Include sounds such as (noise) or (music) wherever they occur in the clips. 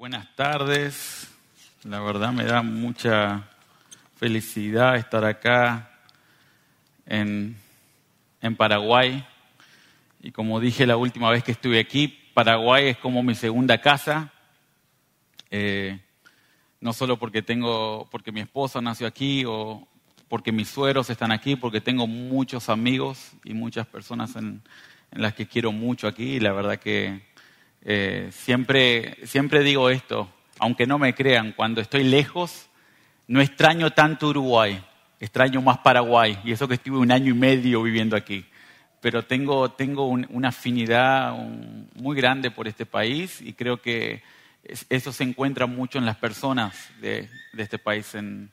Buenas tardes. La verdad me da mucha felicidad estar acá en, en, Paraguay. Y como dije la última vez que estuve aquí, Paraguay es como mi segunda casa. Eh, no solo porque tengo, porque mi esposa nació aquí o porque mis sueros están aquí, porque tengo muchos amigos y muchas personas en, en las que quiero mucho aquí. Y la verdad que eh, siempre, siempre digo esto, aunque no me crean, cuando estoy lejos, no extraño tanto Uruguay, extraño más Paraguay, y eso que estuve un año y medio viviendo aquí. Pero tengo, tengo una afinidad muy grande por este país y creo que eso se encuentra mucho en las personas de, este país, en,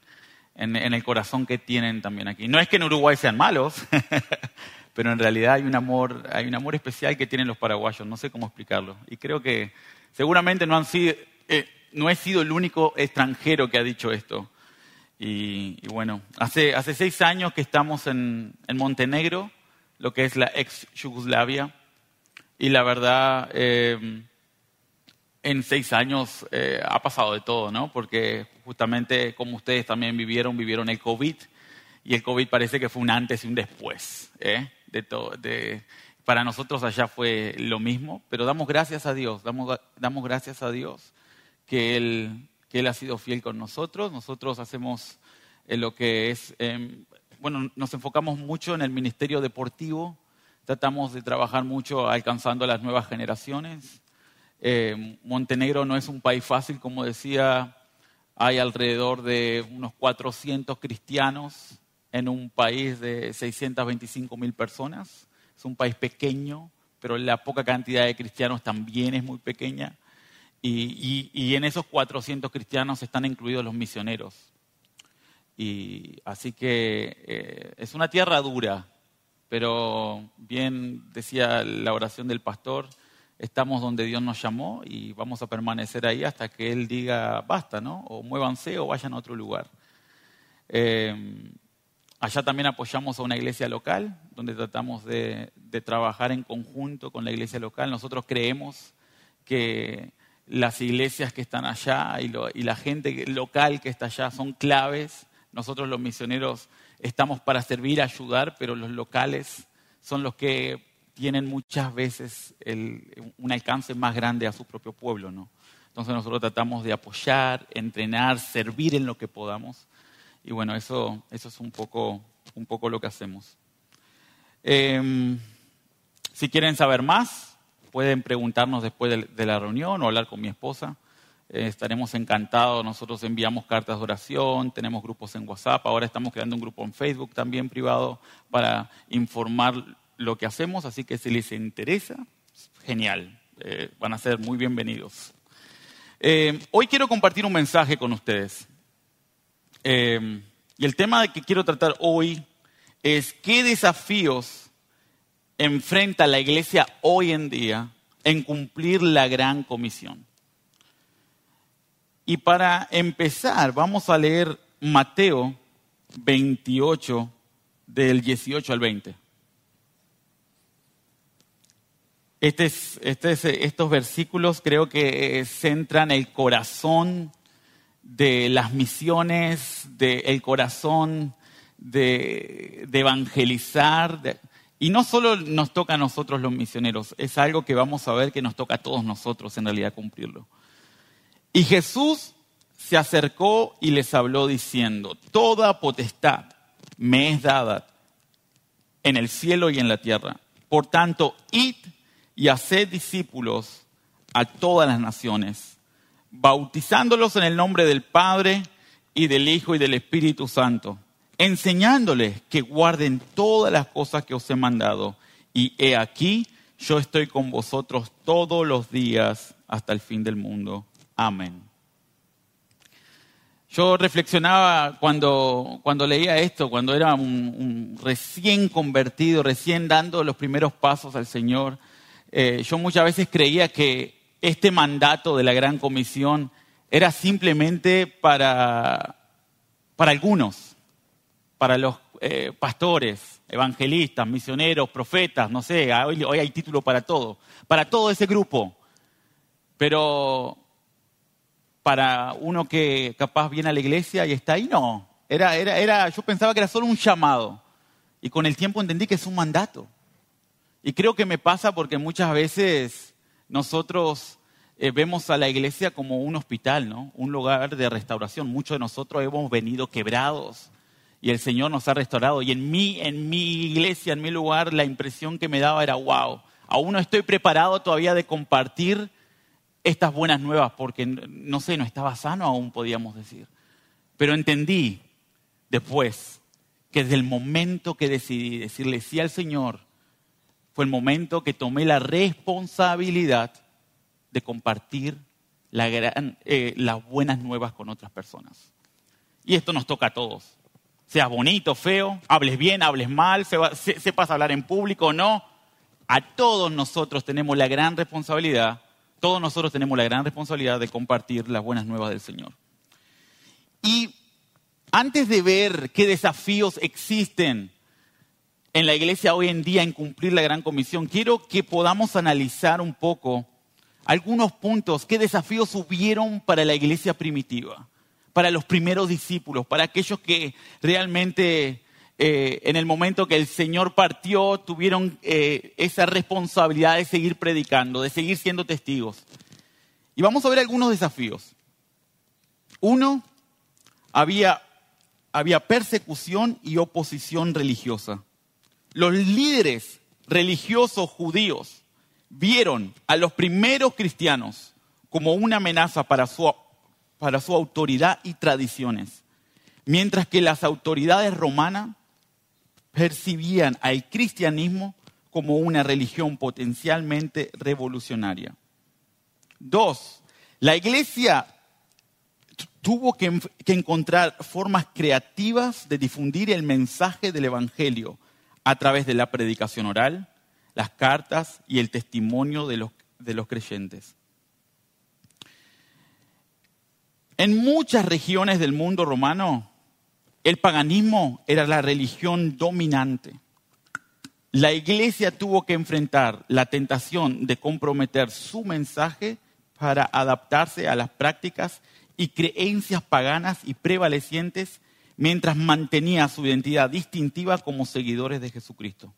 en, el corazón que tienen también aquí. No es que en Uruguay sean malos, (laughs) pero en realidad hay un amor, hay un amor especial que tienen los paraguayos, no sé cómo explicarlo. Y creo que seguramente no, han sido, eh, no he sido el único extranjero que ha dicho esto. Y, bueno, hace, hace, seis años que estamos en, en, Montenegro, lo que es la ex Yugoslavia, y la verdad, eh, en seis años eh, ha pasado de todo, ¿no? Porque justamente como ustedes también vivieron, vivieron el COVID, y el COVID parece que fue un antes y un después. ¿eh? De. De, para nosotros allá fue lo mismo, pero damos gracias a Dios, damos, damos gracias a Dios que él, que él ha sido fiel con nosotros. Nosotros hacemos eh, lo que es, em, bueno, nos enfocamos mucho en el ministerio deportivo, tratamos de trabajar mucho alcanzando a las nuevas generaciones. Eh, Montenegro no es un país fácil, como decía, hay alrededor de unos 400 cristianos en un país de 625 mil personas. Es un país pequeño, pero la poca cantidad de cristianos también es muy pequeña. Y, en esos 400 cristianos están incluidos los misioneros. Y así que eh, es una tierra dura, pero bien decía la oración del pastor, estamos donde Dios nos llamó y vamos a permanecer ahí hasta que Él diga basta, ¿no? O muévanse o vayan a otro lugar. Eh, Allá también apoyamos a una iglesia local, donde tratamos de, trabajar en conjunto con la iglesia local. Nosotros creemos que las iglesias que están allá y, la gente local que está allá son claves. Nosotros los misioneros estamos para servir, ayudar, pero los locales son los que tienen muchas veces un alcance más grande a su propio pueblo. ¿no? Entonces nosotros tratamos de apoyar, entrenar, servir en lo que podamos. Y bueno, eso, eso es un poco, un poco lo que hacemos. Em, si quieren saber más, pueden preguntarnos después de, la reunión o hablar con mi esposa. Eh, estaremos encantados. Nosotros enviamos cartas de oración, tenemos grupos en WhatsApp. Ahora estamos creando un grupo en Facebook también privado para informar lo que hacemos. Así que si les interesa, genial. Eh, van a ser muy bienvenidos. Eh, hoy quiero compartir un mensaje con ustedes. Em, y el tema que quiero tratar hoy es qué desafíos enfrenta la iglesia hoy en día en cumplir la gran comisión. Y para empezar, vamos a leer Mateo 28, del 18 al 20. Este este estos versículos creo que centran el corazón de las misiones, del corazón, de, evangelizar. y no solo nos toca a nosotros los misioneros, es algo que vamos a ver que nos toca a todos nosotros en realidad cumplirlo. Y Jesús se acercó y les habló diciendo, toda potestad me es dada en el cielo y en la tierra. Por tanto, id y haced discípulos a todas las naciones bautizándolos en el nombre del Padre y del Hijo y del Espíritu Santo, enseñándoles que guarden todas las cosas que os he mandado. Y he aquí, yo estoy con vosotros todos los días hasta el fin del mundo. Amén. Yo reflexionaba cuando, cuando leía esto, cuando era un, recién convertido, recién dando los primeros pasos al Señor. Eh, yo muchas veces creía que este mandato de la Gran Comisión era simplemente para, para algunos, para los eh, pastores, evangelistas, misioneros, profetas, no sé, hoy, hoy hay título para todo, para todo ese grupo. Pero para uno que capaz viene a la iglesia y está ahí, no. Era, era, era, yo pensaba que era solo un llamado. Y con el tiempo entendí que es un mandato. Y creo que me pasa porque muchas veces nosotros eh, vemos a la iglesia como un hospital, ¿no? Un lugar de restauración. Muchos de nosotros hemos venido quebrados y el Señor nos ha restaurado. Y en mí, en mi iglesia, en mi lugar, la impresión que me daba era, wow, aún no estoy preparado todavía de compartir estas buenas nuevas porque, no sé, no estaba sano aún, podíamos decir. Pero entendí después que desde el momento que decidí decirle sí al Señor, fue el momento que tomé la responsabilidad de compartir eh, las buenas nuevas con otras personas. Y esto nos toca a todos. Seas bonito, feo, hables bien, hables mal, sepas hablar en público o no. A todos nosotros tenemos la gran responsabilidad, todos nosotros tenemos la gran responsabilidad de compartir las buenas nuevas del Señor. Y antes de ver qué desafíos existen en la iglesia hoy en día en cumplir la gran comisión, quiero que podamos analizar un poco algunos puntos, qué desafíos hubieron para la iglesia primitiva, para los primeros discípulos, para aquellos que realmente eh, en el momento que el Señor partió tuvieron eh, esa responsabilidad de seguir predicando, de seguir siendo testigos. Y vamos a ver algunos desafíos. Uno, había, había persecución y oposición religiosa. Los líderes religiosos judíos vieron a los primeros cristianos como una amenaza para su, para su autoridad y tradiciones, mientras que las autoridades romanas percibían al cristianismo como una religión potencialmente revolucionaria. Dos, la iglesia tuvo que, que, encontrar formas creativas de difundir el mensaje del Evangelio a través de la predicación oral, las cartas y el testimonio de los, de los creyentes. En muchas regiones del mundo romano, el paganismo era la religión dominante. La iglesia tuvo que enfrentar la tentación de comprometer su mensaje para adaptarse a las prácticas y creencias paganas y prevalecientes mientras mantenía su identidad distintiva como seguidores de Jesucristo.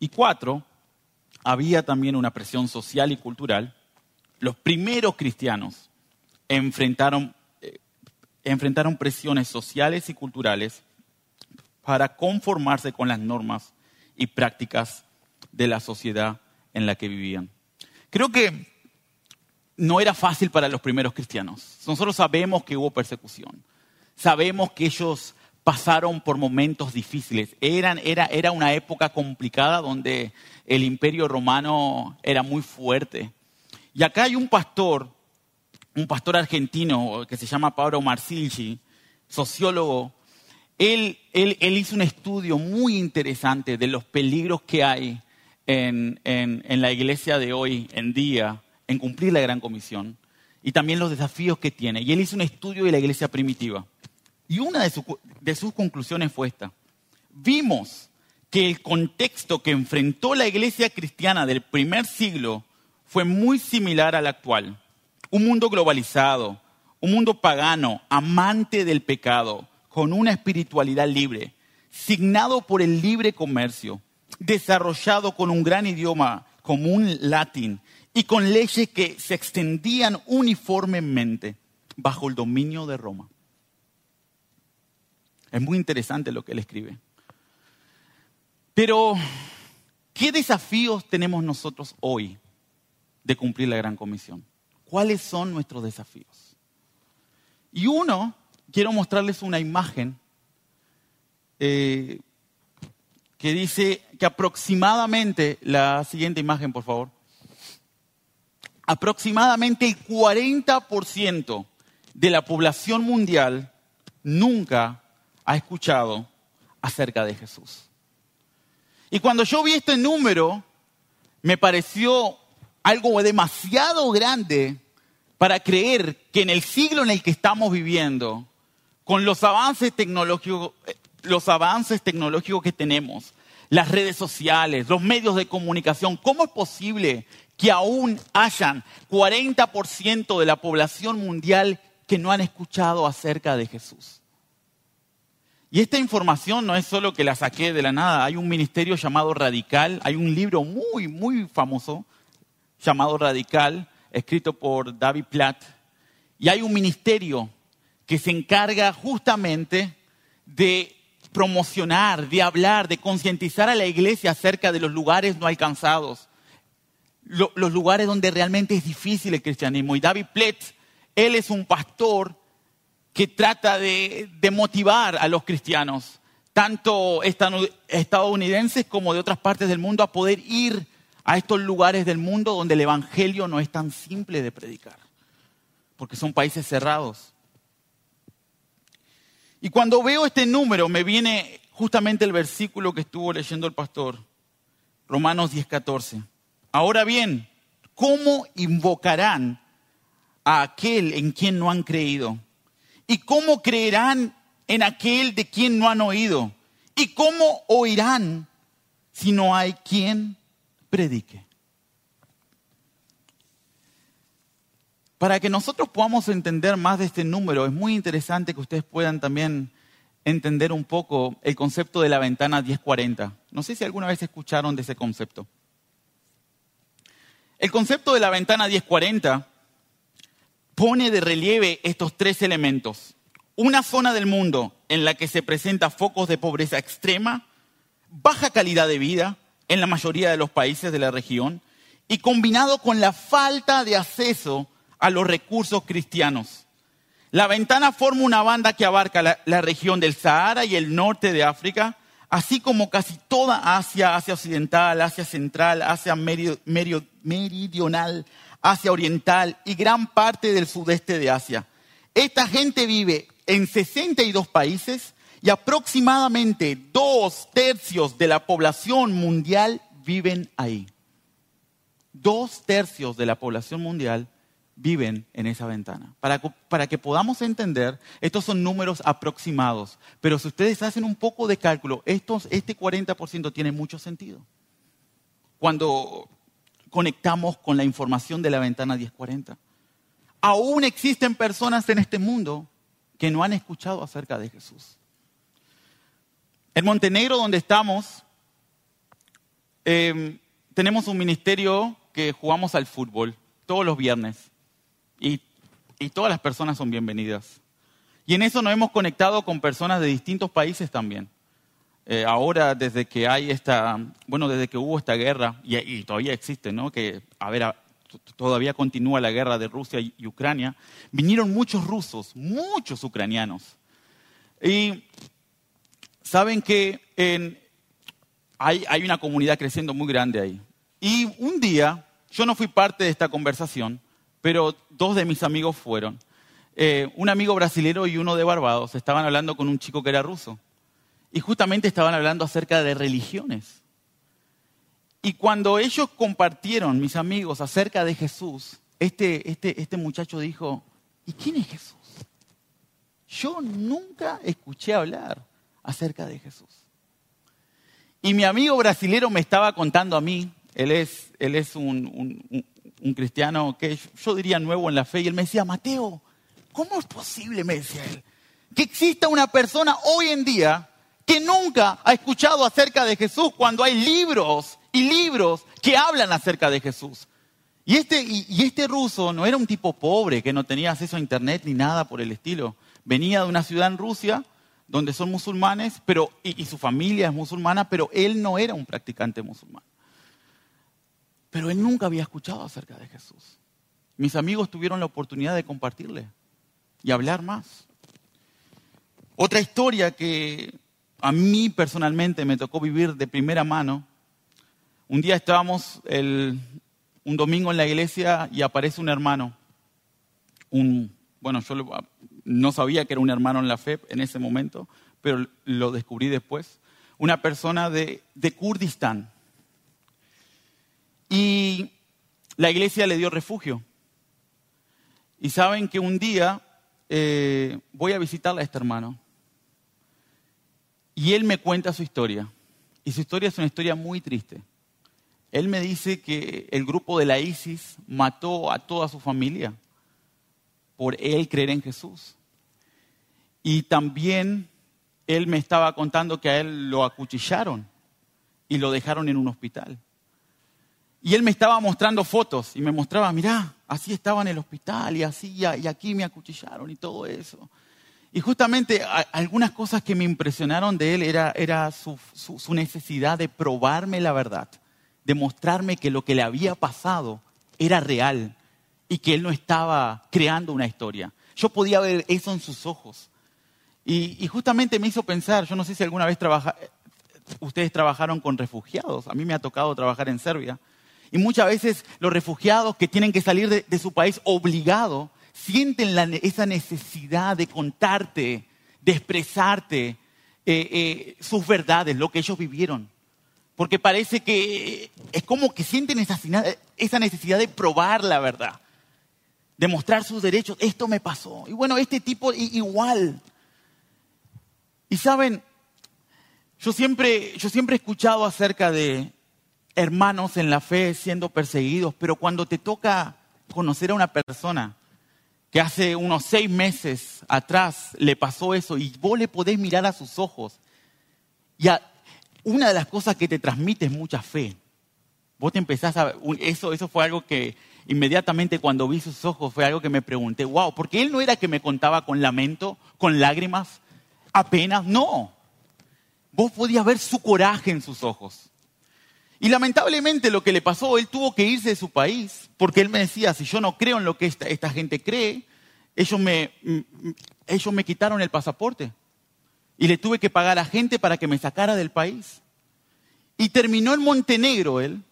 Y cuatro, había también una presión social y cultural. Los primeros cristianos enfrentaron, eh, enfrentaron presiones sociales y culturales para conformarse con las normas y prácticas de la sociedad en la que vivían. Creo que no era fácil para los primeros cristianos. Nosotros sabemos que hubo persecución. Sabemos que ellos pasaron por momentos difíciles. era, era una época complicada donde el imperio romano era muy fuerte. Y acá hay un pastor, un pastor argentino que se llama Pablo Marsilci, sociólogo. Él, él, él, hizo un estudio muy interesante de los peligros que hay en, en, en la iglesia de hoy en día en cumplir la gran comisión y también los desafíos que tiene. Y él hizo un estudio de la iglesia primitiva. Y una de, sus conclusiones fue esta. Vimos que el contexto que enfrentó la iglesia cristiana del primer siglo fue muy similar al actual. Un mundo globalizado, un mundo pagano, amante del pecado, con una espiritualidad libre, signado por el libre comercio, desarrollado con un gran idioma común latín y con leyes que se extendían uniformemente bajo el dominio de Roma. Es muy interesante lo que él escribe. Pero, ¿qué desafíos tenemos nosotros hoy de cumplir la gran comisión? ¿Cuáles son nuestros desafíos? Y uno, quiero mostrarles una imagen eh, que dice que aproximadamente, la siguiente imagen por favor, aproximadamente el 40% de la población mundial nunca ha escuchado acerca de Jesús. Y cuando yo vi este número, me pareció algo demasiado grande para creer que en el siglo en el que estamos viviendo, con los avances tecnológicos, los avances tecnológicos que tenemos, las redes sociales, los medios de comunicación, ¿cómo es posible que aún hayan 40% de la población mundial que no han escuchado acerca de Jesús. Y esta información no es solo que la saqué de la nada, hay un ministerio llamado Radical, hay un libro muy, muy famoso llamado Radical, escrito por David Platt, y hay un ministerio que se encarga justamente de promocionar, de hablar, de concientizar a la iglesia acerca de los lugares no alcanzados, los lugares donde realmente es difícil el cristianismo. Y David Platt, él es un pastor que trata de, de motivar a los cristianos, tanto estadounidenses como de otras partes del mundo, a poder ir a estos lugares del mundo donde el Evangelio no es tan simple de predicar, porque son países cerrados. Y cuando veo este número me viene justamente el versículo que estuvo leyendo el pastor, Romanos 10:14. Ahora bien, ¿cómo invocarán a aquel en quien no han creído? ¿Y cómo creerán en aquel de quien no han oído? ¿Y cómo oirán si no hay quien predique? Para que nosotros podamos entender más de este número, es muy interesante que ustedes puedan también entender un poco el concepto de la ventana 1040. No sé si alguna vez escucharon de ese concepto. El concepto de la ventana 1040 pone de relieve estos tres elementos. Una zona del mundo en la que se presentan focos de pobreza extrema, baja calidad de vida en la mayoría de los países de la región y combinado con la falta de acceso a los recursos cristianos. La ventana forma una banda que abarca la, región del Sahara y el norte de África, así como casi toda Asia, Asia Occidental, Asia Central, Asia Meridional, Asia Oriental y gran parte del sudeste de Asia. Esta gente vive en 62 países y aproximadamente dos tercios de la población mundial viven ahí. Dos tercios de la población mundial viven en esa ventana. Para, que podamos entender, estos son números aproximados, pero si ustedes hacen un poco de cálculo, estos, este 40% tiene mucho sentido. Cuando conectamos con la información de la ventana 1040. Aún existen personas en este mundo que no han escuchado acerca de Jesús. En Montenegro, donde estamos, em, tenemos un ministerio que jugamos al fútbol todos los viernes y, todas las personas son bienvenidas. Y en eso nos hemos conectado con personas de distintos países también. Eh, ahora, desde que hay esta, bueno, desde que hubo esta guerra, y, todavía existe, ¿no? Que, a ver, todavía continúa la guerra de Rusia y, Ucrania, vinieron muchos rusos, muchos ucranianos. Y saben que hay, hay una comunidad creciendo muy grande ahí. Y un día, yo no fui parte de esta conversación, pero dos de mis amigos fueron. Eh, un amigo brasilero y uno de Barbados estaban hablando con un chico que era ruso. Y justamente estaban hablando acerca de religiones. Y cuando ellos compartieron, mis amigos, acerca de Jesús, este, este, este muchacho dijo, ¿y quién es Jesús? Yo nunca escuché hablar acerca de Jesús. Y mi amigo brasilero me estaba contando a mí, él es, él es un, un cristiano que yo diría nuevo en la fe, y él me decía, Mateo, ¿cómo es posible, me decía él, que exista una persona hoy en día que nunca ha escuchado acerca de Jesús cuando hay libros y libros que hablan acerca de Jesús? Y este, y, este ruso no era un tipo pobre que no tenía acceso a internet ni nada por el estilo. Venía de una ciudad en Rusia donde son musulmanes, pero, y su familia es musulmana, pero él no era un practicante musulmán. Pero él nunca había escuchado acerca de Jesús. Mis amigos tuvieron la oportunidad de compartirle y hablar más. Otra historia que a mí personalmente me tocó vivir de primera mano. Un día estábamos un domingo en la iglesia y aparece un hermano. Un, bueno, yo no sabía que era un hermano en la fe en ese momento, pero lo descubrí después. Una persona de, de Kurdistán. Y la iglesia le dio refugio. Y saben que un día eh, voy a visitarle a este hermano. Y él me cuenta su historia. Y su historia es una historia muy triste. él me dice que el grupo de la ISIS mató a toda su familia por él creer en Jesús. Y también él me estaba contando que a él lo acuchillaron y lo dejaron en un hospital. Y él me estaba mostrando fotos y me mostraba, mirá, así estaba en el hospital y así, y aquí me acuchillaron y todo eso. Y justamente algunas cosas que me impresionaron de él era, era su, su, necesidad de probarme la verdad, de mostrarme que lo que le había pasado era real y que él no estaba creando una historia. Yo podía ver eso en sus ojos. Y, justamente me hizo pensar, yo no sé si alguna vez ustedes trabajaron con refugiados, a mí me ha tocado trabajar en Serbia, y muchas veces los refugiados que tienen que salir de, su país obligado, sienten esa necesidad de contarte, de expresarte eh, eh, sus verdades, lo que ellos vivieron. Porque parece que es como que sienten esa, esa necesidad de probar la verdad, de mostrar sus derechos. Esto me pasó. Y bueno, este tipo igual. Y saben, yo siempre, yo siempre he escuchado acerca de hermanos en la fe siendo perseguidos, pero cuando te toca conocer a una persona que hace unos seis meses atrás le pasó eso y vos le podés mirar a sus ojos, y una de las cosas que te transmite es mucha fe. Vos te empezás a... Eso, eso fue algo que inmediatamente cuando vi sus ojos fue algo que me pregunté, wow, porque él no era que me contaba con lamento, con lágrimas, apenas, no. Vos podías ver su coraje en sus ojos. Y lamentablemente lo que le pasó, él tuvo que irse de su país, porque él me decía, si yo no creo en lo que esta, gente cree, ellos me, ellos me quitaron el pasaporte. Y le tuve que pagar a gente para que me sacara del país. Y terminó en Montenegro él,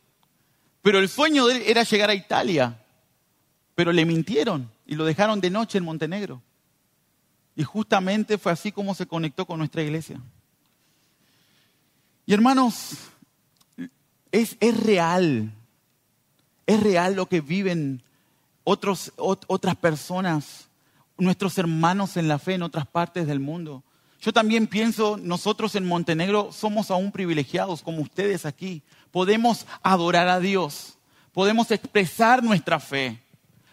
pero el sueño de él era llegar a Italia. Pero le mintieron y lo dejaron de noche en Montenegro. Y justamente fue así como se conectó con nuestra iglesia. Y hermanos, es, real, es real lo que viven otros, otras personas, nuestros hermanos en la fe en otras partes del mundo. Yo también pienso, nosotros en Montenegro somos aún privilegiados como ustedes aquí. Podemos adorar a Dios, podemos expresar nuestra fe,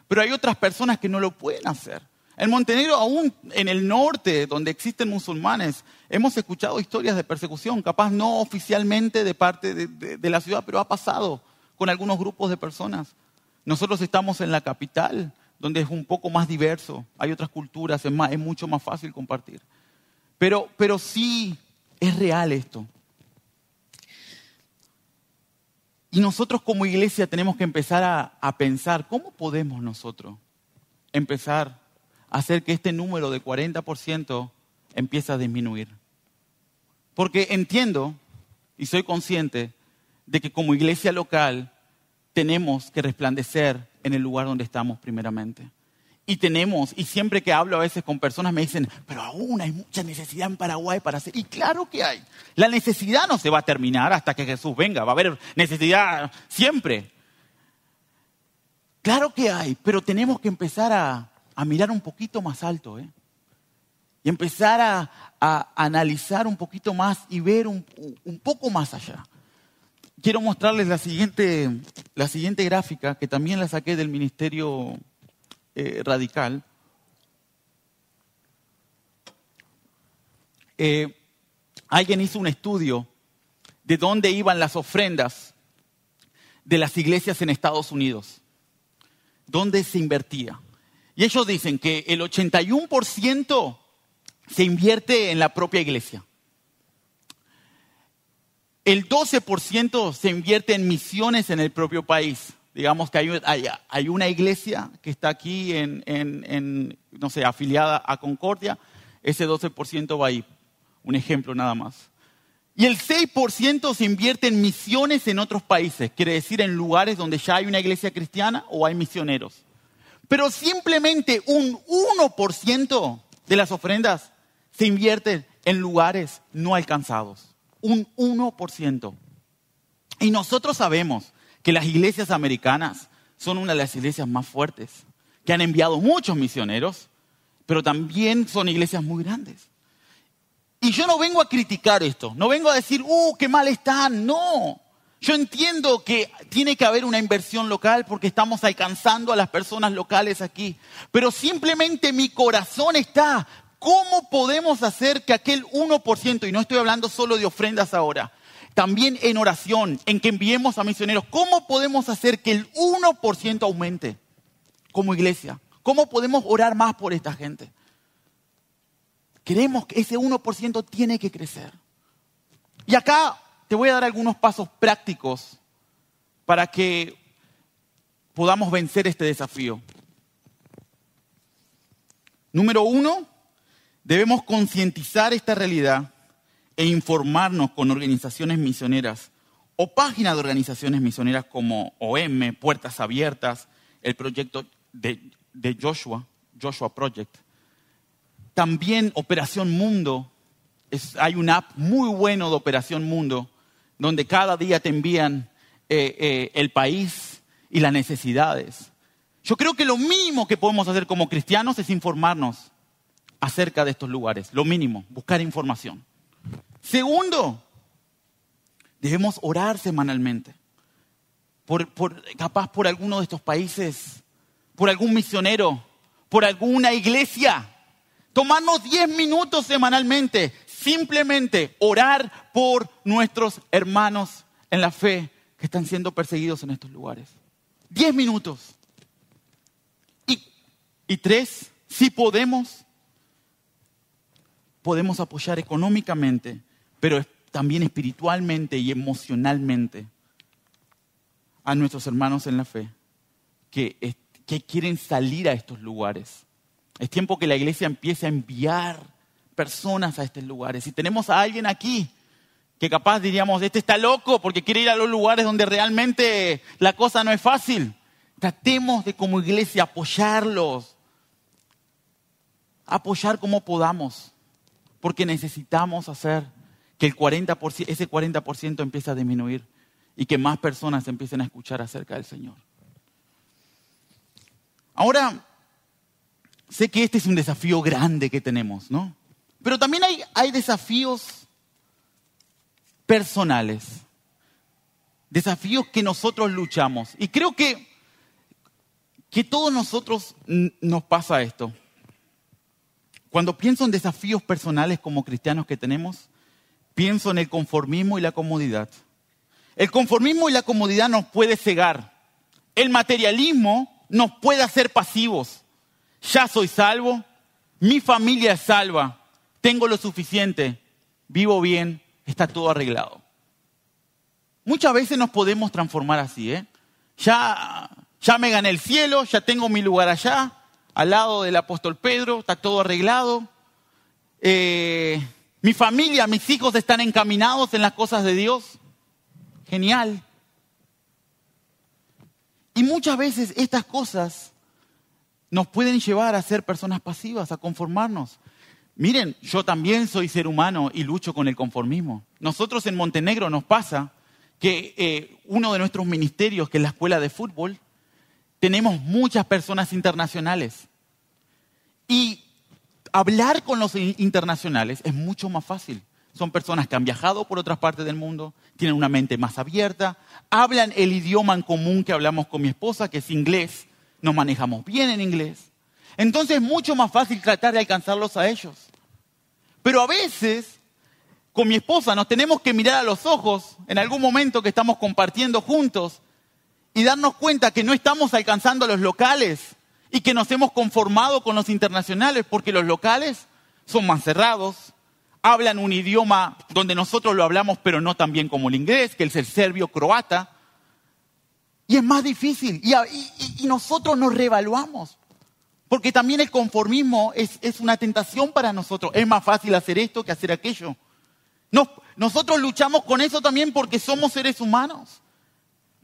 pero hay otras personas que no lo pueden hacer. En Montenegro, aún en el norte, donde existen musulmanes, hemos escuchado historias de persecución, capaz no oficialmente de parte de, la ciudad, pero ha pasado con algunos grupos de personas. Nosotros estamos en la capital, donde es un poco más diverso, hay otras culturas, es, mucho más fácil compartir. Pero, pero sí es real esto. Y nosotros como iglesia tenemos que empezar a, a pensar, ¿cómo podemos nosotros empezar hacer que este número de 40% empiece a disminuir. Porque entiendo y soy consciente de que como iglesia local tenemos que resplandecer en el lugar donde estamos primeramente. Y tenemos, y siempre que hablo a veces con personas me dicen, pero aún hay mucha necesidad en Paraguay para hacer. Y claro que hay. La necesidad no se va a terminar hasta que Jesús venga. Va a haber necesidad siempre. Claro que hay, pero tenemos que empezar a, a mirar un poquito más alto, ¿eh? Y empezar a, analizar un poquito más y ver un, poco más allá. Quiero mostrarles la siguiente, la siguiente gráfica, que también la saqué del Ministerio eh, Radical. Eh, alguien hizo un estudio de dónde iban las ofrendas de las iglesias en Estados Unidos, dónde se invertía. Y ellos dicen que el 81% se invierte en la propia iglesia. El 12% se invierte en misiones en el propio país. Digamos que hay, una iglesia que está aquí en, no sé, afiliada a Concordia, ese 12% va ahí. Un ejemplo nada más. Y el 6% se invierte en misiones en otros países, quiere decir en lugares donde ya hay una iglesia cristiana o hay misioneros. Pero simplemente un 1% de las ofrendas se invierten en lugares no alcanzados. Un 1%. Y nosotros sabemos que las iglesias americanas son una de las iglesias más fuertes, que han enviado muchos misioneros, pero también son iglesias muy grandes. Y yo no vengo a criticar esto, no vengo a decir, uh, qué mal están, no. Yo entiendo que tiene que haber una inversión local porque estamos alcanzando a las personas locales aquí, pero simplemente mi corazón está, ¿cómo podemos hacer que aquel 1%, y no estoy hablando solo de ofrendas ahora, también en oración, en que enviemos a misioneros, ¿cómo podemos hacer que el 1% aumente como iglesia? ¿Cómo podemos orar más por esta gente? Queremos que ese 1% tiene que crecer. Y acá te voy a dar algunos pasos prácticos para que podamos vencer este desafío. Número uno, debemos concientizar esta realidad e informarnos con organizaciones misioneras o páginas de organizaciones misioneras como OM, Puertas Abiertas, el proyecto de, Joshua, Joshua Project. También Operación Mundo, hay una app muy buena de Operación Mundo donde cada día te envían eh, eh, el país y las necesidades. Yo creo que lo mínimo que podemos hacer como cristianos es informarnos acerca de estos lugares, lo mínimo, buscar información. Segundo, debemos orar semanalmente, por, capaz por alguno de estos países, por algún misionero, por alguna iglesia. Tomarnos 10 minutos semanalmente, simplemente orar por nuestros hermanos en la fe que están siendo perseguidos en estos lugares. Diez minutos. Y, tres, si podemos, podemos apoyar económicamente, pero también espiritualmente y emocionalmente a nuestros hermanos en la fe que quieren salir a estos lugares. Es tiempo que la iglesia empiece a enviar personas a estos lugares. Si tenemos a alguien aquí que capaz diríamos, este está loco porque quiere ir a los lugares donde realmente la cosa no es fácil, tratemos de como iglesia apoyarlos, apoyar como podamos, porque necesitamos hacer que el 40%, ese 40% empiece a disminuir y que más personas empiecen a escuchar acerca del Señor. Ahora, sé que este es un desafío grande que tenemos, ¿no? Pero también hay, desafíos personales, desafíos que nosotros luchamos. Y creo que, que todos nosotros nos pasa esto. Cuando pienso en desafíos personales como cristianos que tenemos, pienso en el conformismo y la comodidad. El conformismo y la comodidad nos puede cegar. El materialismo nos puede hacer pasivos. Ya soy salvo, mi familia es salva, tengo lo suficiente, vivo bien, está todo arreglado. Muchas veces nos podemos transformar así, ¿eh? Ya, ya me gané el cielo, ya tengo mi lugar allá, al lado del apóstol Pedro, está todo arreglado. Eh, mi familia, mis hijos están encaminados en las cosas de Dios. Genial. Y muchas veces estas cosas nos pueden llevar a ser personas pasivas, a conformarnos. Miren, yo también soy ser humano y lucho con el conformismo. Nosotros en Montenegro nos pasa que eh, uno de nuestros ministerios, que es la escuela de fútbol, tenemos muchas personas internacionales. Y hablar con los internacionales es mucho más fácil. Son personas que han viajado por otras partes del mundo, tienen una mente más abierta, hablan el idioma en común que hablamos con mi esposa, que es inglés, nos manejamos bien en inglés. Entonces es mucho más fácil tratar de alcanzarlos a ellos. Pero a veces, con mi esposa, nos tenemos que mirar a los ojos en algún momento que estamos compartiendo juntos y darnos cuenta que no estamos alcanzando a los locales y que nos hemos conformado con los internacionales porque los locales son más cerrados, hablan un idioma donde nosotros lo hablamos pero no tan bien como el inglés, que es el serbio croata, y es más difícil y, y nosotros nos reevaluamos. Porque también el conformismo es, una tentación para nosotros. Es más fácil hacer esto que hacer aquello. nosotros luchamos con eso también porque somos seres humanos.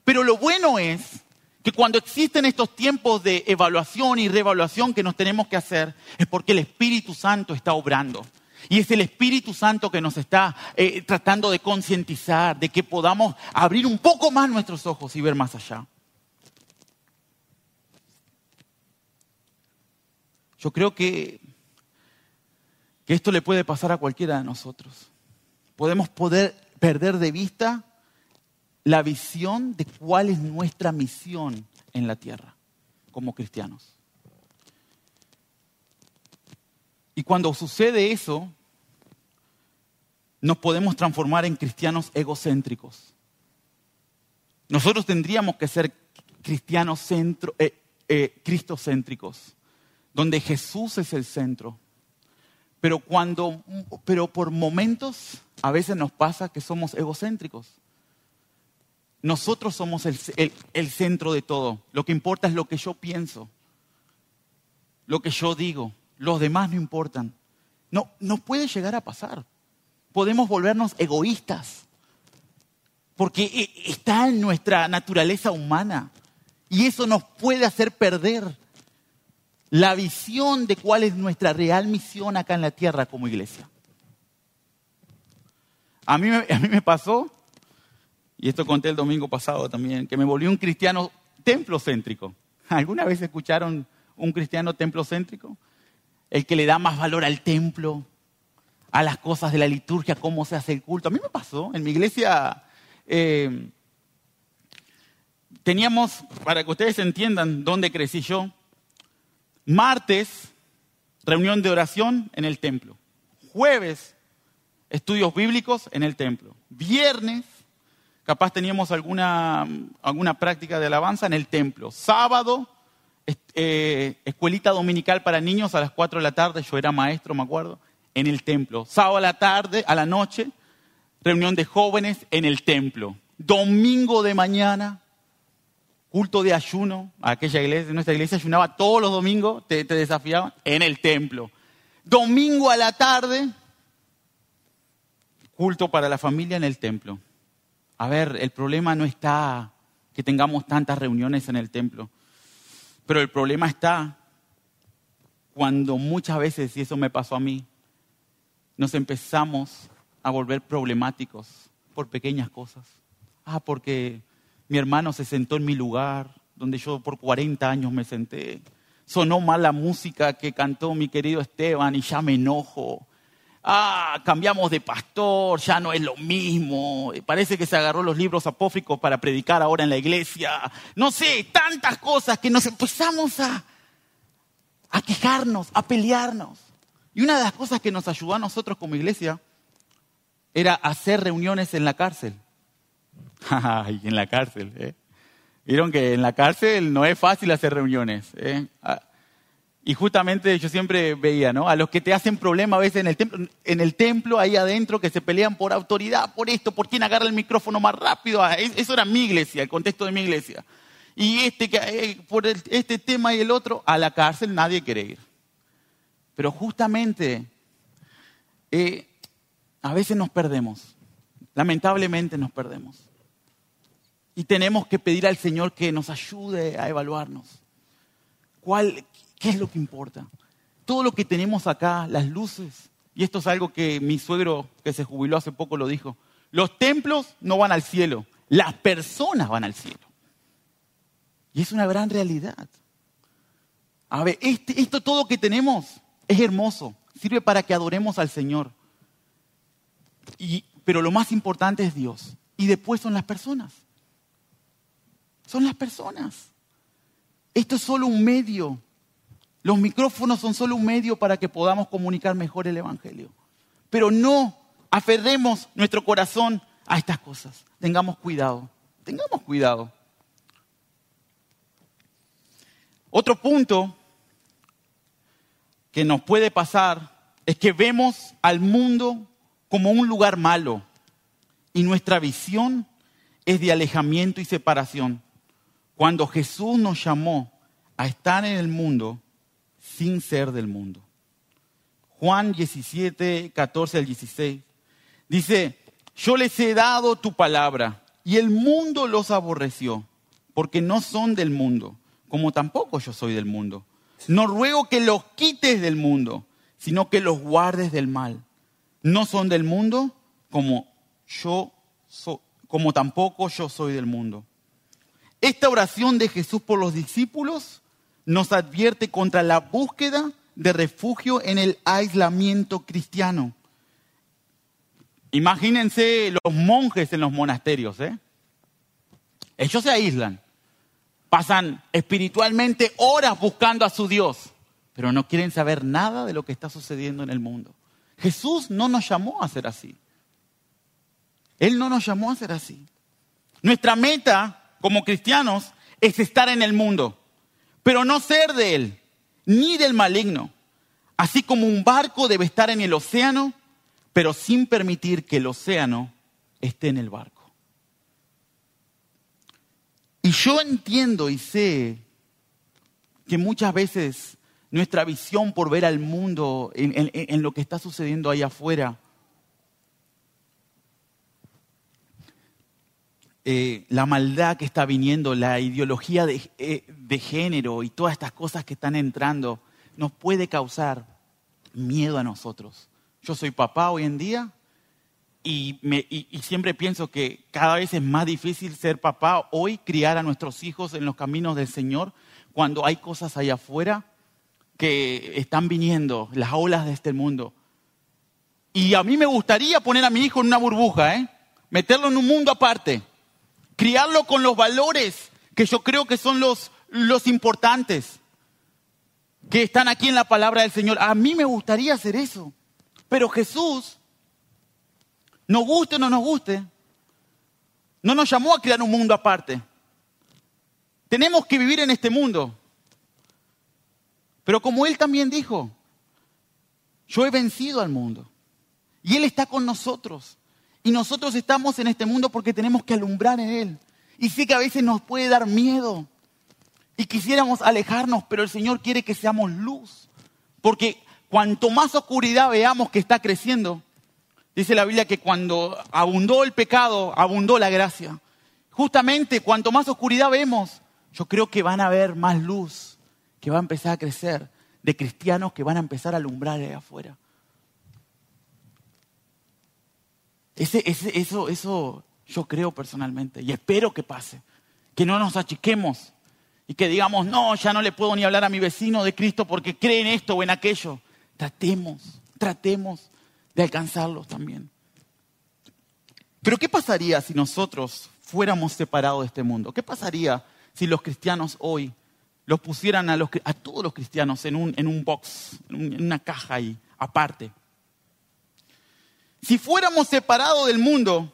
Pero lo bueno es que cuando existen estos tiempos de evaluación y reevaluación que nos tenemos que hacer, es porque el Espíritu Santo está obrando. Y es el Espíritu Santo que nos está eh, tratando de concientizar, de que podamos abrir un poco más nuestros ojos y ver más allá. Yo creo que, que esto le puede pasar a cualquiera de nosotros. Podemos poder perder de vista la visión de cuál es nuestra misión en la tierra como cristianos. Y cuando sucede eso, nos podemos transformar en cristianos egocéntricos. Nosotros tendríamos que ser cristianos centro, eh, eh, cristocéntricos, donde Jesús es el centro. Pero cuando, pero por momentos a veces nos pasa que somos egocéntricos. Nosotros somos el, el centro de todo. Lo que importa es lo que yo pienso, lo que yo digo. Los demás no importan. No, no puede llegar a pasar. Podemos volvernos egoístas. Porque e, está en nuestra naturaleza humana. Y eso nos puede hacer perder la visión de cuál es nuestra real misión acá en la tierra como iglesia. A mí, a mí me pasó, y esto conté el domingo pasado también, que me volví un cristiano templocéntrico. ¿Alguna vez escucharon un cristiano templocéntrico? el que le da más valor al templo, a las cosas de la liturgia, cómo se hace el culto. A mí me pasó, en mi iglesia eh, teníamos, para que ustedes entiendan dónde crecí yo, martes, reunión de oración en el templo. Jueves, estudios bíblicos en el templo. Viernes, capaz teníamos alguna, alguna práctica de alabanza en el templo. Sábado, eh, escuelita dominical para niños a las 4 de la tarde, yo era maestro, me acuerdo, en el templo. Sábado a la tarde, a la noche, reunión de jóvenes en el templo. Domingo de mañana, culto de ayuno, aquella iglesia, nuestra iglesia ayunaba todos los domingos, te, te desafiaban, en el templo. Domingo a la tarde, culto para la familia en el templo. A ver, el problema no está que tengamos tantas reuniones en el templo. Pero el problema está cuando muchas veces, y eso me pasó a mí, nos empezamos a volver problemáticos por pequeñas cosas. Ah, porque mi hermano se sentó en mi lugar, donde yo por 40 años me senté. Sonó mal la música que cantó mi querido Esteban y ya me enojo ah, cambiamos de pastor, ya no es lo mismo, parece que se agarró los libros apóficos para predicar ahora en la iglesia, no sé, tantas cosas que nos empezamos a, a quejarnos, a pelearnos. Y una de las cosas que nos ayudó a nosotros como iglesia era hacer reuniones en la cárcel. (laughs) Ay, en la cárcel, ¿eh? Vieron que en la cárcel no es fácil hacer reuniones. ¿eh? Ah, y justamente yo siempre veía, ¿no? A los que te hacen problema a veces en el templo, en el templo ahí adentro, que se pelean por autoridad, por esto, por quién agarra el micrófono más rápido. Ah, eso era mi iglesia, el contexto de mi iglesia. Y este, eh, por este tema y el otro, a la cárcel nadie quiere ir. Pero justamente, eh, a veces nos perdemos. Lamentablemente nos perdemos. Y tenemos que pedir al Señor que nos ayude a evaluarnos. ¿Cuál, ¿Qué es lo que importa? Todo lo que tenemos acá, las luces, y esto es algo que mi suegro que se jubiló hace poco lo dijo, los templos no van al cielo, las personas van al cielo. Y es una gran realidad. A ver, este, esto todo que tenemos es hermoso, sirve para que adoremos al Señor. Y, pero lo más importante es Dios. Y después son las personas. Son las personas. Esto es solo un medio los micrófonos son solo un medio para que podamos comunicar mejor el Evangelio. Pero no aferremos nuestro corazón a estas cosas. Tengamos cuidado. Tengamos cuidado. Otro punto que nos puede pasar es que vemos al mundo como un lugar malo y nuestra visión es de alejamiento y separación. Cuando Jesús nos llamó a estar en el mundo, sin ser del mundo. Juan 17, 14 al 16. Dice, yo les he dado tu palabra y el mundo los aborreció, porque no son del mundo, como tampoco yo soy del mundo. No ruego que los quites del mundo, sino que los guardes del mal. No son del mundo, como yo como tampoco yo soy del mundo. Esta oración de Jesús por los discípulos nos advierte contra la búsqueda de refugio en el aislamiento cristiano. Imagínense los monjes en los monasterios, ¿eh? Ellos se aíslan, pasan espiritualmente horas buscando a su Dios, pero no quieren saber nada de lo que está sucediendo en el mundo. Jesús no nos llamó a ser así. Él no nos llamó a ser así. Nuestra meta como cristianos es estar en el mundo, pero no ser de él, ni del maligno. Así como un barco debe estar en el océano, pero sin permitir que el océano esté en el barco. Y yo entiendo y sé que muchas veces nuestra visión por ver al mundo en, lo que está sucediendo ahí afuera, eh, la maldad que está viniendo, la ideología eh, de género y todas estas cosas que están entrando, nos puede causar miedo a nosotros. Yo soy papá hoy en día y, siempre pienso que cada vez es más difícil ser papá hoy, criar a nuestros hijos en los caminos del Señor, cuando hay cosas allá afuera que están viniendo, las olas de este mundo. Y a mí me gustaría poner a mi hijo en una burbuja, ¿eh? meterlo en un mundo aparte, criarlo con los valores que yo creo que son los, los importantes, que están aquí en la palabra del Señor. A mí me gustaría hacer eso. Pero Jesús nos guste o no nos guste, no nos llamó a crear un mundo aparte. Tenemos que vivir en este mundo. Pero como Él también dijo, yo he vencido al mundo. Y Él está con nosotros. Y nosotros estamos en este mundo porque tenemos que alumbrar en Él. Y sé que a veces nos puede dar miedo. Y quisiéramos alejarnos, pero el Señor quiere que seamos luz. Porque cuanto más oscuridad veamos que está creciendo, Dice la Biblia que cuando abundó el pecado, abundó la gracia. Justamente cuanto más oscuridad vemos, yo creo que van a haber más luz, que va a empezar a crecer, de cristianos que van a empezar a alumbrar ahí afuera. Ese, eso, eso yo creo personalmente y espero que pase. Que no nos achiquemos y que digamos, no, ya no le puedo ni hablar a mi vecino de Cristo porque cree en esto o en aquello. Tratemos, tratemos de alcanzarlos también. Pero ¿qué pasaría si nosotros fuéramos separados de este mundo? ¿Qué pasaría si los cristianos hoy los pusieran a, todos los cristianos en un, box, en una caja ahí, aparte? Si fuéramos separados del mundo,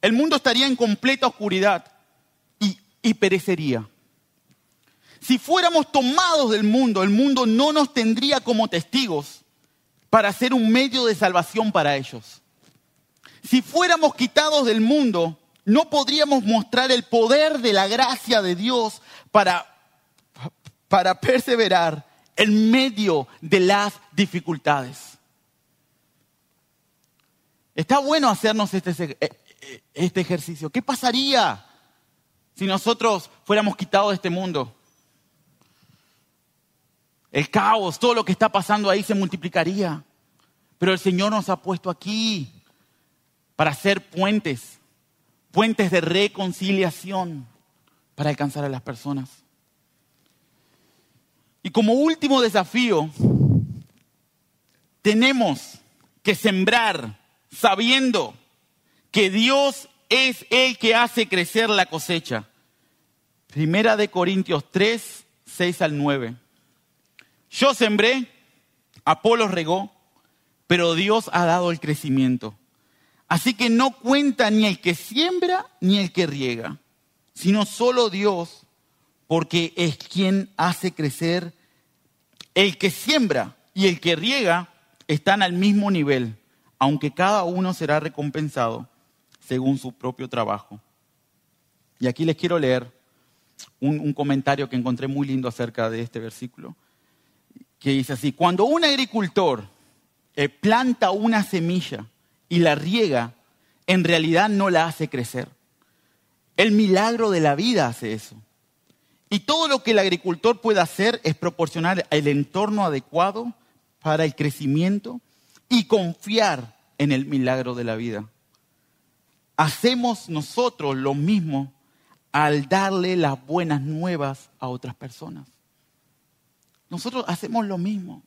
el mundo estaría en completa oscuridad y perecería. Si fuéramos tomados del mundo, el mundo no nos tendría como testigos para ser un medio de salvación para ellos. Si fuéramos quitados del mundo, no podríamos mostrar el poder de la gracia de Dios para, para perseverar en medio de las dificultades. Está bueno hacernos este, eh, este ejercicio. ¿Qué pasaría si nosotros fuéramos quitados de este mundo? El caos, todo lo que está pasando ahí se multiplicaría. Pero el Señor nos ha puesto aquí para hacer puentes, puentes de reconciliación para alcanzar a las personas. Y como último desafío, tenemos que sembrar sabiendo que Dios es el que hace crecer la cosecha. Primera de Corintios 3, 6 al 9. Yo sembré, Apolo regó, pero Dios ha dado el crecimiento. Así que no cuenta ni el que siembra ni el que riega, sino solo Dios, porque es quien hace crecer. El que siembra y el que riega están al mismo nivel, aunque cada uno será recompensado según su propio trabajo. Y aquí les quiero leer un, comentario que encontré muy lindo acerca de este versículo que dice así, cuando un agricultor eh, planta una semilla y la riega, en realidad no la hace crecer. El milagro de la vida hace eso. Y todo lo que el agricultor puede hacer es proporcionar el entorno adecuado para el crecimiento y confiar en el milagro de la vida. Hacemos nosotros lo mismo al darle las buenas nuevas a otras personas. Nosotros hacemos lo mismo.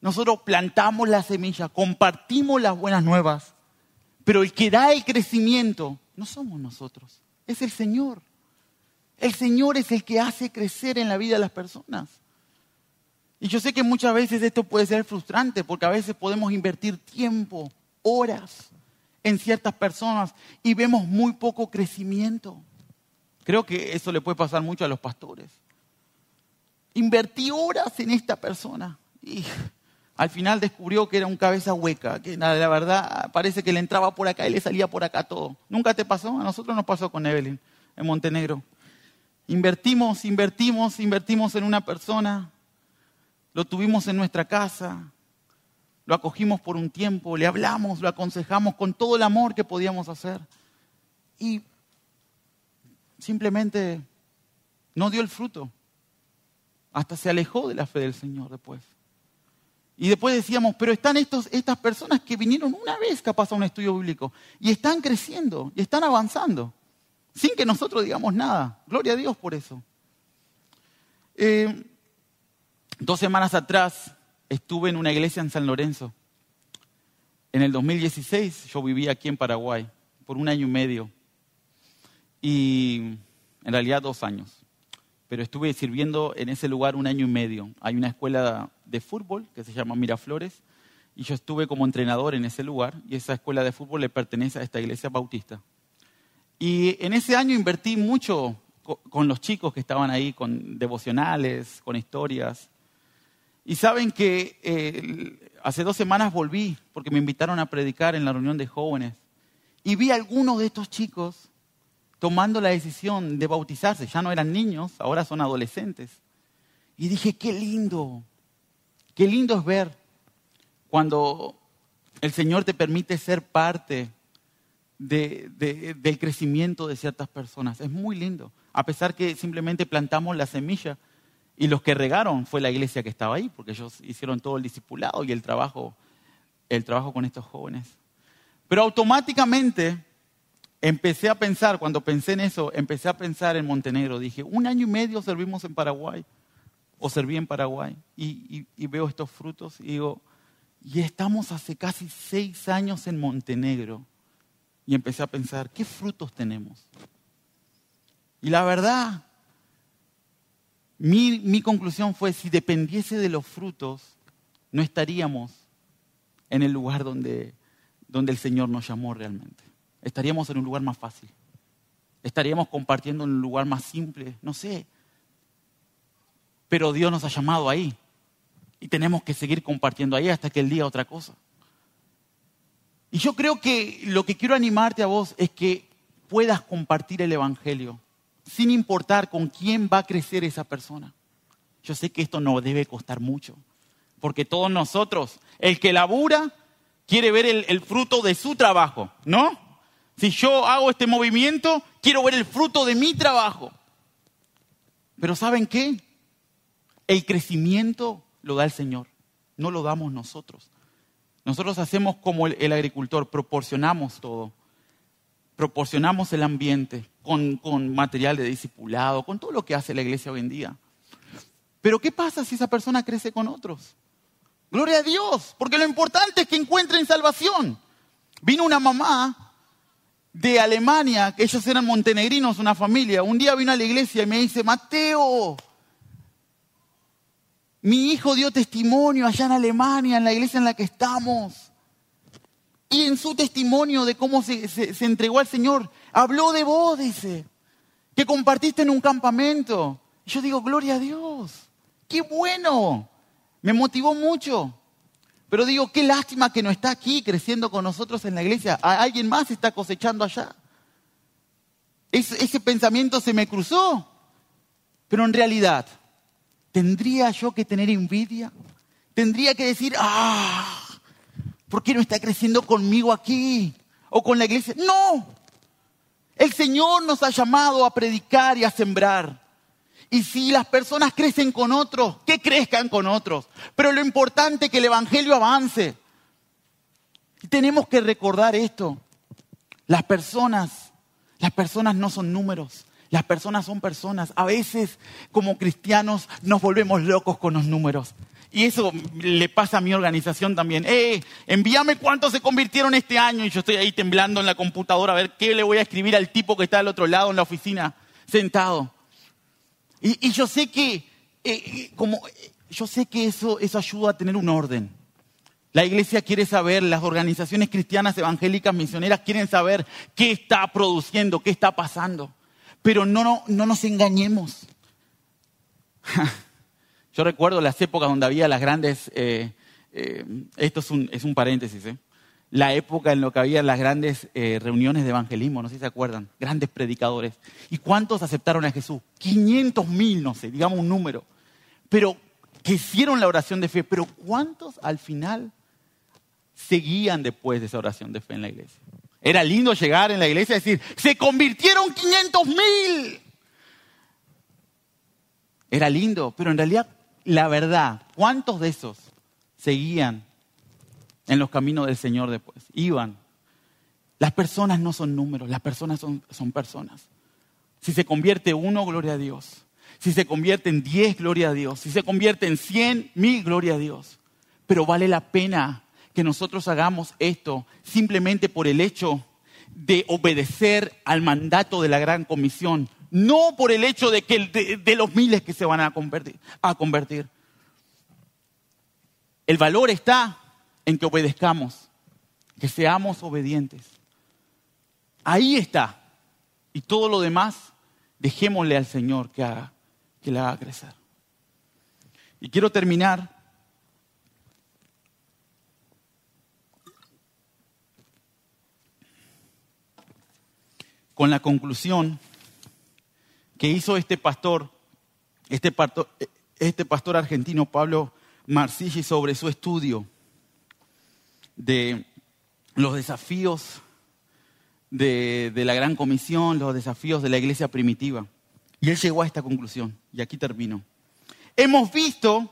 Nosotros plantamos la semilla, compartimos las buenas nuevas, pero el que da el crecimiento no somos nosotros, es el Señor. El Señor es el que hace crecer en la vida de las personas. Y yo sé que muchas veces esto puede ser frustrante porque a veces podemos invertir tiempo, horas en ciertas personas y vemos muy poco crecimiento. Creo que eso le puede pasar mucho a los pastores. Invertí horas en esta persona y al final descubrió que era un cabeza hueca, que la verdad parece que le entraba por acá y le salía por acá todo. ¿Nunca te pasó? A nosotros nos pasó con Evelyn en Montenegro. Invertimos, invertimos, invertimos en una persona, lo tuvimos en nuestra casa, lo acogimos por un tiempo, le hablamos, lo aconsejamos con todo el amor que podíamos hacer. Y simplemente no dio el fruto. Hasta se alejó de la fe del Señor después. Y después decíamos, pero están estos, estas personas que vinieron una vez capaz a un estudio bíblico y están creciendo y están avanzando sin que nosotros digamos nada. Gloria a Dios por eso. Eh, dos semanas atrás estuve en una iglesia en San Lorenzo. En el 2016 yo vivía aquí en Paraguay por un año y medio. Y en realidad dos años. Pero estuve sirviendo en ese lugar un año y medio. Hay una escuela de fútbol que se llama Miraflores y yo estuve como entrenador en ese lugar y esa escuela de fútbol le pertenece a esta iglesia bautista. Y en ese año invertí mucho con los chicos que estaban ahí, con devocionales, con historias. Y saben que eh, hace dos semanas volví porque me invitaron a predicar en la reunión de jóvenes. Y vi a algunos de estos chicos tomando la decisión de bautizarse. Ya no eran niños, ahora son adolescentes. Y dije, qué lindo, qué lindo es ver cuando el Señor te permite ser parte del crecimiento de ciertas personas. Es muy lindo, a pesar que simplemente plantamos la semilla y los que regaron fue la iglesia que estaba ahí, porque ellos hicieron todo el discipulado y el trabajo, el trabajo con estos jóvenes. Pero automáticamente empecé a pensar, cuando pensé en eso, empecé a pensar en Montenegro. Dije, un año y medio servimos en Paraguay, o serví en Paraguay, y, y veo estos frutos y digo, y estamos hace casi seis años en Montenegro y empecé a pensar, ¿qué frutos tenemos? Y la verdad, mi, conclusión fue, si dependiese de los frutos, no estaríamos en el lugar donde, donde el Señor nos llamó realmente. Estaríamos en un lugar más fácil. Estaríamos compartiendo en un lugar más simple, no sé. Pero Dios nos ha llamado ahí. Y tenemos que seguir compartiendo ahí hasta que Él diga otra cosa. Y yo creo que lo que quiero animarte a vos es que puedas compartir el Evangelio sin importar con quién va a crecer esa persona. Yo sé que esto no debe costar mucho, porque todos nosotros, el que labura, quiere ver el, fruto de su trabajo, ¿no? Si yo hago este movimiento, quiero ver el fruto de mi trabajo. Pero ¿saben qué? El crecimiento lo da el Señor, no lo damos nosotros. Nosotros hacemos como el, agricultor, proporcionamos todo. Proporcionamos el ambiente con, con material de discipulado, con todo lo que hace la iglesia hoy en día. Pero ¿qué pasa si esa persona crece con otros? Gloria a Dios, porque lo importante es que encuentren salvación. Vino una mamá de Alemania, que ellos eran montenegrinos, una familia. Un día vino a la iglesia y me dice, Mateo, mi hijo dio testimonio allá en Alemania, en la iglesia en la que estamos. Y en su testimonio de cómo se, entregó al Señor, habló de vos, dice, que compartiste en un campamento. Y yo digo, gloria a Dios, qué bueno, me motivó mucho. Pero digo, qué lástima que no está aquí creciendo con nosotros en la iglesia. Alguien más está cosechando allá. ese pensamiento se me cruzó. Pero en realidad, ¿Tendría yo que tener envidia? ¿Tendría que decir, ah, ¿por qué no está creciendo conmigo aquí? ¿O con la iglesia? No. El Señor nos ha llamado a predicar y a sembrar. Y si las personas crecen con otros, que crezcan con otros. Pero lo importante es que el Evangelio avance. Y tenemos que recordar esto. Las personas, las personas no son números. Las personas son personas. A veces, como cristianos, nos volvemos locos con los números. Y eso le pasa a mi organización también. Eh, envíame cuántos se convirtieron este año. Y yo estoy ahí temblando en la computadora a ver qué le voy a escribir al tipo que está al otro lado en la oficina, sentado. Y, yo sé que, eh, eh, como, yo sé que eso, eso ayuda a tener un orden. La iglesia quiere saber, las organizaciones cristianas evangélicas misioneras quieren saber qué está produciendo, qué está pasando. Pero no, no, no nos engañemos. (laughs) Yo recuerdo las épocas donde había las grandes, eh, eh, esto es un, es un paréntesis, ¿eh? la época en la que había las grandes reuniones de evangelismo, no sé si se acuerdan, grandes predicadores. ¿Y cuántos aceptaron a Jesús? 500 mil, no sé, digamos un número. Pero que hicieron la oración de fe, pero ¿cuántos al final seguían después de esa oración de fe en la iglesia? Era lindo llegar en la iglesia y decir, se convirtieron 500 mil. Era lindo, pero en realidad la verdad, ¿cuántos de esos seguían en los caminos del Señor después? Iban. Las personas no son números, las personas son, son personas. Si se convierte uno, gloria a Dios. Si se convierte en diez, gloria a Dios. Si se convierte en cien, mil, gloria a Dios. Pero vale la pena que nosotros hagamos esto simplemente por el hecho de obedecer al mandato de la gran comisión, no por el hecho de que de, los miles que se van a convertir, a convertir. El valor está en que obedezcamos, que seamos obedientes. Ahí está. Y todo lo demás, dejémosle al Señor que haga, que le haga crecer. Y quiero terminar con la conclusión que hizo este pastor, este pastor, este pastor argentino Pablo Marcilli sobre su estudio de los desafíos de, de, la gran comisión, los desafíos de la iglesia primitiva. Y él llegó a esta conclusión, y aquí termino. Hemos visto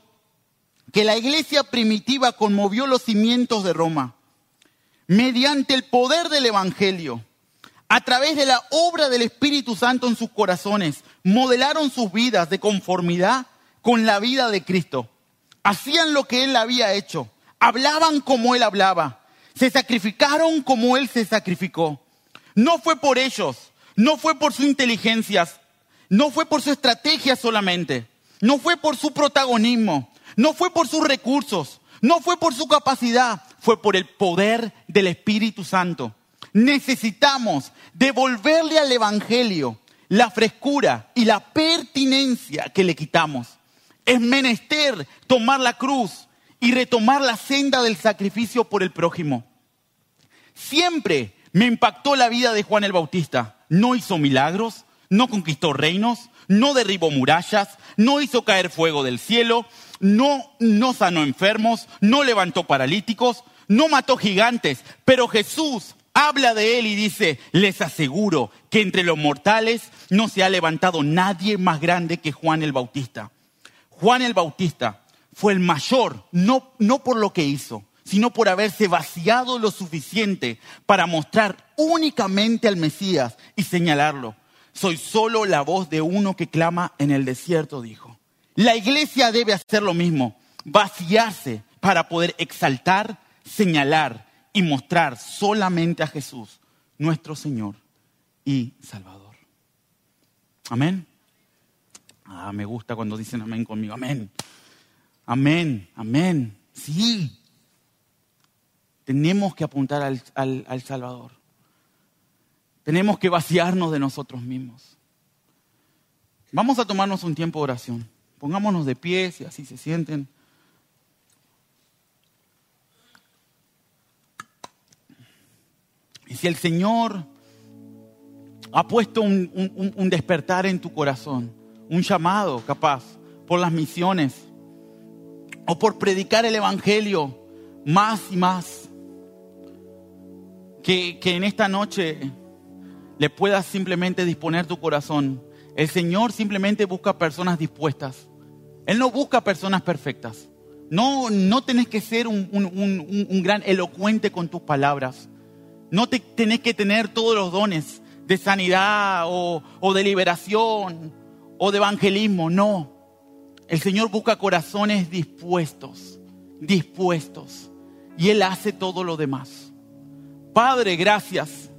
que la iglesia primitiva conmovió los cimientos de Roma mediante el poder del Evangelio a través de la obra del Espíritu Santo en sus corazones, modelaron sus vidas de conformidad con la vida de Cristo. Hacían lo que Él había hecho, hablaban como Él hablaba, se sacrificaron como Él se sacrificó. No fue por ellos, no fue por su inteligencia, no fue por su estrategia solamente, no fue por su protagonismo, no fue por sus recursos, no fue por su capacidad, fue por el poder del Espíritu Santo necesitamos devolverle al Evangelio la frescura y la pertinencia que le quitamos. Es menester tomar la cruz y retomar la senda del sacrificio por el prójimo. Siempre me impactó la vida de Juan el Bautista. No hizo milagros, no conquistó reinos, no derribó murallas, no hizo caer fuego del cielo, no, no sanó enfermos, no levantó paralíticos, no mató gigantes, pero Jesús habla de él y dice, les aseguro que entre los mortales no se ha levantado nadie más grande que Juan el Bautista. Juan el Bautista fue el mayor, no, no por lo que hizo, sino por haberse vaciado lo suficiente para mostrar únicamente al Mesías y señalarlo. Soy solo la voz de uno que clama en el desierto, dijo. La iglesia debe hacer lo mismo, vaciarse para poder exaltar, señalar y mostrar solamente a Jesús, nuestro Señor y Salvador. Amén. Ah, me gusta cuando dicen amén conmigo. Amén. Amén. Amén. Sí. Tenemos que apuntar al, al Salvador. Tenemos que vaciarnos de nosotros mismos. Vamos a tomarnos un tiempo de oración. Pongámonos de pie, si así se sienten. Si el Señor ha puesto un, despertar en tu corazón, un llamado capaz por las misiones o por predicar el Evangelio más y más, que, que en esta noche le puedas simplemente disponer tu corazón. El Señor simplemente busca personas dispuestas. Él no busca personas perfectas. No, no tenés que ser un, un gran elocuente con tus palabras. No te tenés que tener todos los dones de sanidad o, de liberación o de evangelismo. No. El Señor busca corazones dispuestos, dispuestos. Y Él hace todo lo demás. Padre, gracias.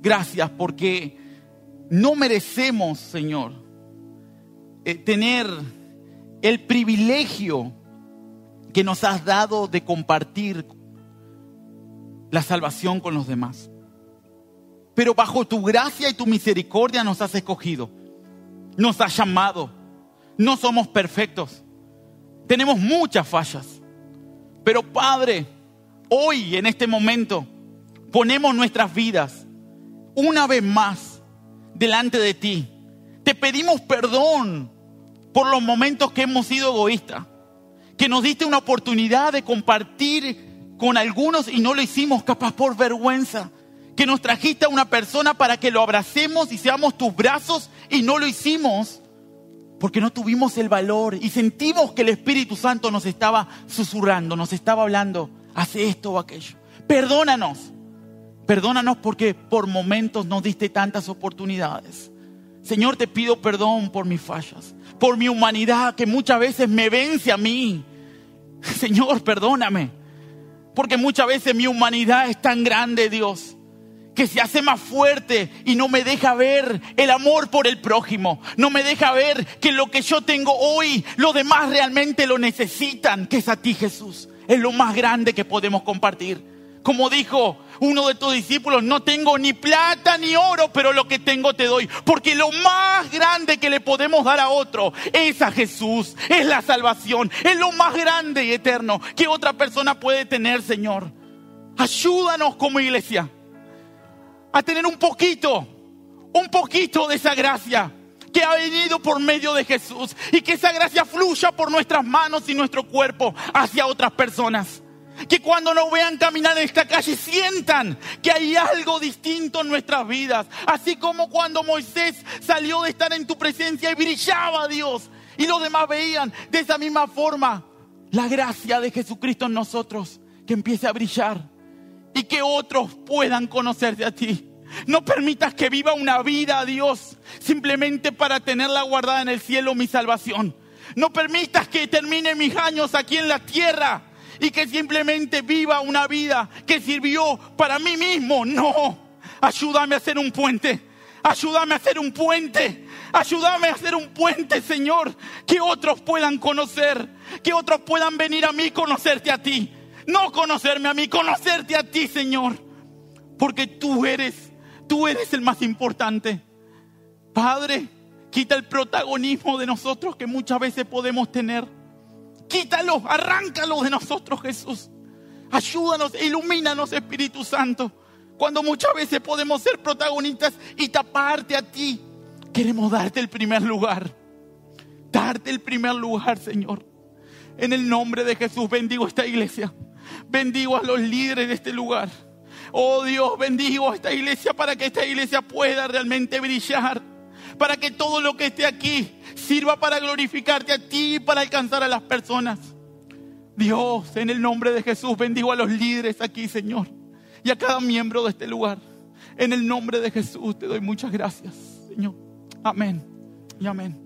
Gracias porque no merecemos, Señor, eh, tener el privilegio que nos has dado de compartir la salvación con los demás. Pero bajo tu gracia y tu misericordia nos has escogido, nos has llamado. No somos perfectos, tenemos muchas fallas. Pero Padre, hoy en este momento ponemos nuestras vidas una vez más delante de ti. Te pedimos perdón por los momentos que hemos sido egoístas, que nos diste una oportunidad de compartir con algunos y no lo hicimos capaz por vergüenza, que nos trajiste a una persona para que lo abracemos y seamos tus brazos y no lo hicimos porque no tuvimos el valor y sentimos que el Espíritu Santo nos estaba susurrando, nos estaba hablando, hace esto o aquello. Perdónanos, perdónanos porque por momentos nos diste tantas oportunidades. Señor, te pido perdón por mis fallas, por mi humanidad que muchas veces me vence a mí. Señor, perdóname, porque muchas veces mi humanidad es tan grande, Dios, que se hace más fuerte y no me deja ver el amor por el prójimo, no me deja ver que lo que yo tengo hoy, los demás realmente lo necesitan, que es a ti Jesús, es lo más grande que podemos compartir. Como dijo uno de tus discípulos, no tengo ni plata ni oro, pero lo que tengo te doy. Porque lo más grande que le podemos dar a otro es a Jesús, es la salvación, es lo más grande y eterno que otra persona puede tener, Señor. Ayúdanos como iglesia a tener un poquito, un poquito de esa gracia que ha venido por medio de Jesús y que esa gracia fluya por nuestras manos y nuestro cuerpo hacia otras personas. Que cuando nos vean caminar en esta calle sientan que hay algo distinto en nuestras vidas. Así como cuando Moisés salió de estar en tu presencia y brillaba Dios. Y los demás veían de esa misma forma la gracia de Jesucristo en nosotros que empiece a brillar y que otros puedan conocerte a ti. No permitas que viva una vida, Dios, simplemente para tenerla guardada en el cielo mi salvación. No permitas que termine mis años aquí en la tierra y que simplemente viva una vida que sirvió para mí mismo. No, ayúdame a hacer un puente. Ayúdame a hacer un puente. Ayúdame a hacer un puente, Señor, que otros puedan conocer, que otros puedan venir a mí conocerte a ti. No conocerme a mí, conocerte a ti, Señor. Porque tú eres, tú eres el más importante. Padre, quita el protagonismo de nosotros que muchas veces podemos tener. Quítalo, arráncalo de nosotros, Jesús. Ayúdanos, ilumínanos, Espíritu Santo. Cuando muchas veces podemos ser protagonistas y taparte a ti, queremos darte el primer lugar. Darte el primer lugar, Señor. En el nombre de Jesús bendigo esta iglesia. Bendigo a los líderes de este lugar. Oh Dios, bendigo a esta iglesia para que esta iglesia pueda realmente brillar. Para que todo lo que esté aquí sirva para glorificarte a ti y para alcanzar a las personas. Dios, en el nombre de Jesús, bendigo a los líderes aquí, Señor. Y a cada miembro de este lugar. En el nombre de Jesús te doy muchas gracias, Señor. Amén y amén.